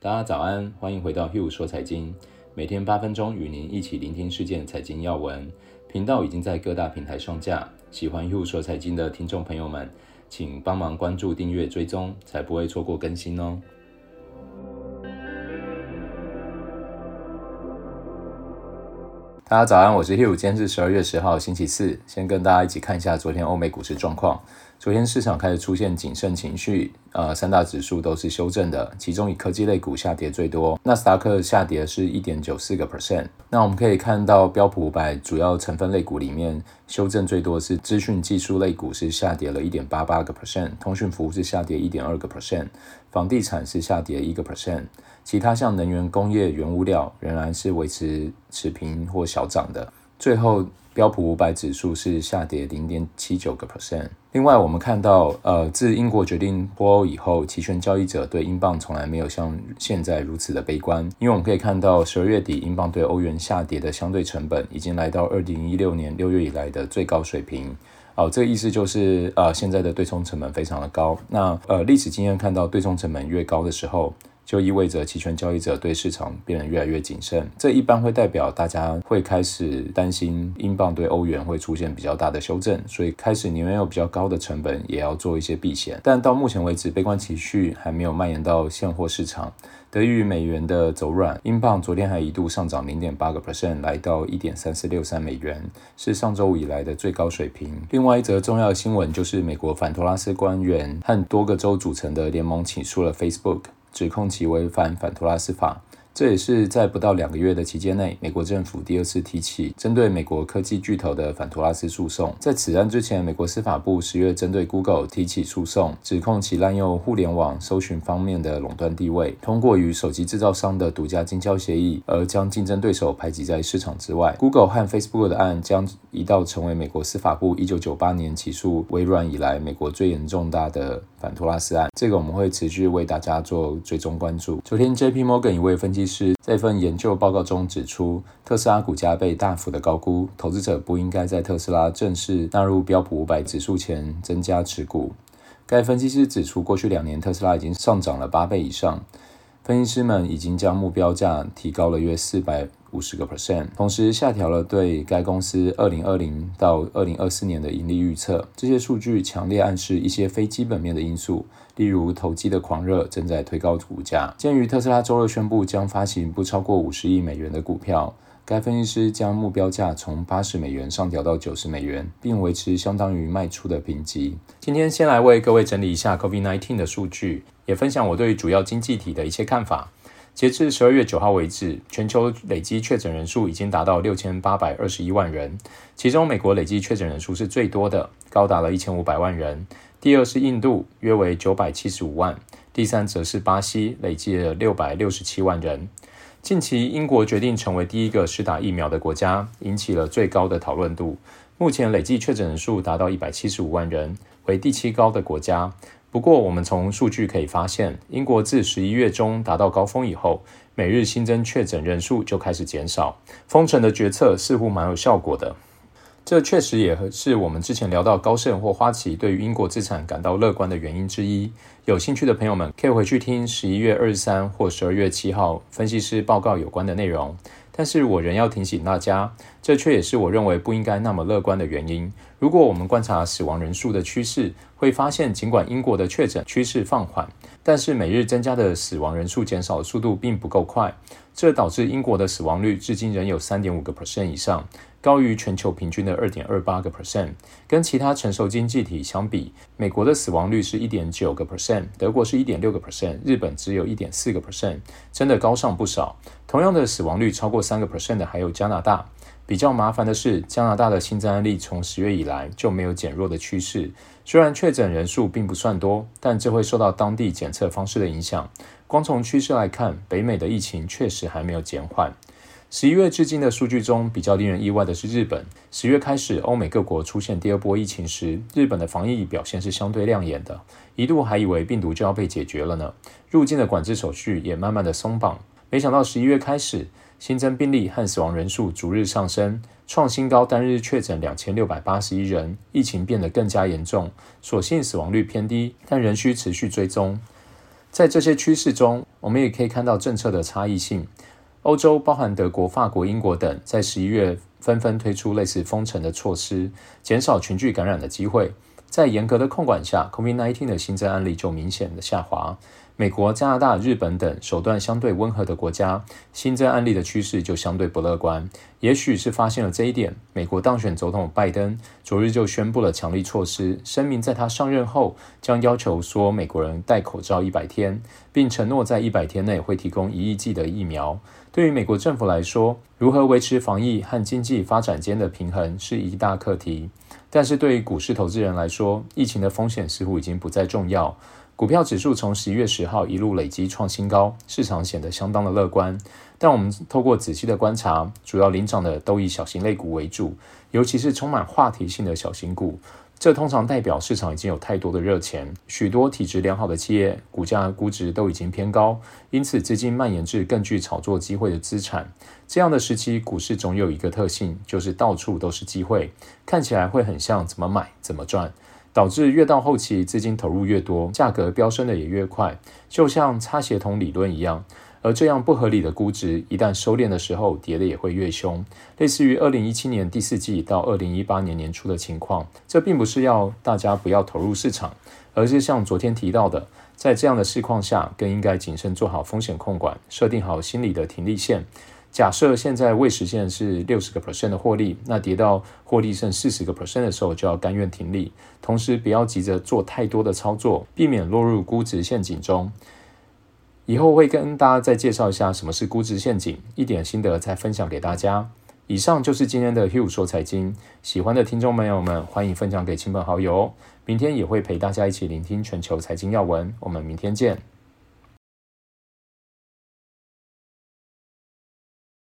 大家早安，欢迎回到 Hugh 说财经，每天八分钟与您一起聆听事件财经要闻。频道已经在各大平台上架，喜欢 Hugh 说财经的听众朋友们，请帮忙关注、订阅、追踪，才不会错过更新哦。大家早安，我是 Hugh，今天是十二月十号，星期四。先跟大家一起看一下昨天欧美股市状况。昨天市场开始出现谨慎情绪，呃，三大指数都是修正的，其中以科技类股下跌最多，纳斯达克下跌是一点九四个 percent。那我们可以看到标普五百主要成分类股里面，修正最多是资讯技术类股是下跌了一点八八个 percent，通讯服务是下跌一点二个 percent，房地产是下跌一个 percent。其他像能源、工业、原物料仍然是维持持平或小涨的。最后，标普五百指数是下跌零点七九个 percent。另外，我们看到，呃，自英国决定脱欧以后，期权交易者对英镑从来没有像现在如此的悲观。因为我们可以看到，十二月底英镑对欧元下跌的相对成本已经来到二零一六年六月以来的最高水平。哦，这个意思就是，呃，现在的对冲成本非常的高。那，呃，历史经验看到，对冲成本越高的时候，就意味着期权交易者对市场变得越来越谨慎，这一般会代表大家会开始担心英镑对欧元会出现比较大的修正，所以开始宁愿有比较高的成本，也要做一些避险。但到目前为止，悲观情绪还没有蔓延到现货市场。得益于美元的走软，英镑昨天还一度上涨零点八个 percent，来到一点三四六三美元，是上周五以来的最高水平。另外一则重要新闻就是，美国反托拉斯官员和多个州组成的联盟起诉了 Facebook。指控其违反反托拉斯法。这也是在不到两个月的期间内，美国政府第二次提起针对美国科技巨头的反托拉斯诉讼。在此案之前，美国司法部十月针对 Google 提起诉讼，指控其滥用互联网搜寻方面的垄断地位，通过与手机制造商的独家经销协议，而将竞争对手排挤在市场之外。Google 和 Facebook 的案将一道成为美国司法部一九九八年起诉微软以来美国最严重大的反托拉斯案。这个我们会持续为大家做追踪关注。昨天 JP Morgan 一位分析师在一份研究报告中指出，特斯拉股价被大幅的高估，投资者不应该在特斯拉正式纳入标普五百指数前增加持股。该分析师指出，过去两年特斯拉已经上涨了八倍以上，分析师们已经将目标价提高了约四百五十个 percent，同时下调了对该公司二零二零到二零二四年的盈利预测。这些数据强烈暗示一些非基本面的因素。例如，投机的狂热正在推高股价。鉴于特斯拉周二宣布将发行不超过五十亿美元的股票，该分析师将目标价从八十美元上调到九十美元，并维持相当于卖出的评级。今天先来为各位整理一下 COVID-19 的数据，也分享我对主要经济体的一些看法。截至十二月九号为止，全球累计确诊人数已经达到六千八百二十一万人，其中美国累计确诊人数是最多的，高达了一千五百万人。第二是印度，约为九百七十五万；第三则是巴西，累计了六百六十七万人。近期，英国决定成为第一个施打疫苗的国家，引起了最高的讨论度。目前累计确诊人数达到一百七十五万人，为第七高的国家。不过，我们从数据可以发现，英国自十一月中达到高峰以后，每日新增确诊人数就开始减少，封城的决策似乎蛮有效果的。这确实也是我们之前聊到高盛或花旗对于英国资产感到乐观的原因之一。有兴趣的朋友们可以回去听十一月二十三或十二月七号分析师报告有关的内容。但是我仍要提醒大家，这却也是我认为不应该那么乐观的原因。如果我们观察死亡人数的趋势，会发现尽管英国的确诊趋势放缓，但是每日增加的死亡人数减少的速度并不够快，这导致英国的死亡率至今仍有三点五个 percent 以上。高于全球平均的二点二八个 percent，跟其他成熟经济体相比，美国的死亡率是一点九个 percent，德国是一点六个 percent，日本只有一点四个 percent，真的高上不少。同样的死亡率超过三个 percent 的还有加拿大。比较麻烦的是，加拿大的新增案例从十月以来就没有减弱的趋势，虽然确诊人数并不算多，但这会受到当地检测方式的影响。光从趋势来看，北美的疫情确实还没有减缓。十一月至今的数据中，比较令人意外的是日本。十月开始，欧美各国出现第二波疫情时，日本的防疫表现是相对亮眼的，一度还以为病毒就要被解决了呢。入境的管制手续也慢慢的松绑。没想到十一月开始，新增病例和死亡人数逐日上升，创新高，单日确诊两千六百八十一人，疫情变得更加严重。所幸死亡率偏低，但仍需持续追踪。在这些趋势中，我们也可以看到政策的差异性。欧洲，包含德国、法国、英国等，在十一月纷纷推出类似封城的措施，减少群聚感染的机会。在严格的控管下，COVID-19 的新增案例就明显的下滑。美国、加拿大、日本等手段相对温和的国家，新增案例的趋势就相对不乐观。也许是发现了这一点，美国当选总统拜登昨日就宣布了强力措施，声明在他上任后将要求说美国人戴口罩一百天，并承诺在一百天内会提供一亿剂的疫苗。对于美国政府来说，如何维持防疫和经济发展间的平衡是一大课题。但是对于股市投资人来说，疫情的风险似乎已经不再重要。股票指数从十一月十号一路累积创新高，市场显得相当的乐观。但我们透过仔细的观察，主要领涨的都以小型类股为主，尤其是充满话题性的小型股。这通常代表市场已经有太多的热钱，许多体质良好的企业股价估值都已经偏高，因此资金蔓延至更具炒作机会的资产。这样的时期，股市总有一个特性，就是到处都是机会，看起来会很像怎么买怎么赚，导致越到后期资金投入越多，价格飙升的也越快，就像差协同理论一样。而这样不合理的估值，一旦收敛的时候，跌的也会越凶，类似于二零一七年第四季到二零一八年年初的情况。这并不是要大家不要投入市场，而是像昨天提到的，在这样的市况下，更应该谨慎做好风险控管，设定好心理的停利线。假设现在未实现是六十个 percent 的获利，那跌到获利剩四十个 percent 的时候，就要甘愿停利。同时，不要急着做太多的操作，避免落入估值陷阱中。以后会跟大家再介绍一下什么是估值陷阱，一点心得再分享给大家。以上就是今天的 Hugh 说财经，喜欢的听众朋友们欢迎分享给亲朋好友。明天也会陪大家一起聆听全球财经要闻，我们明天见。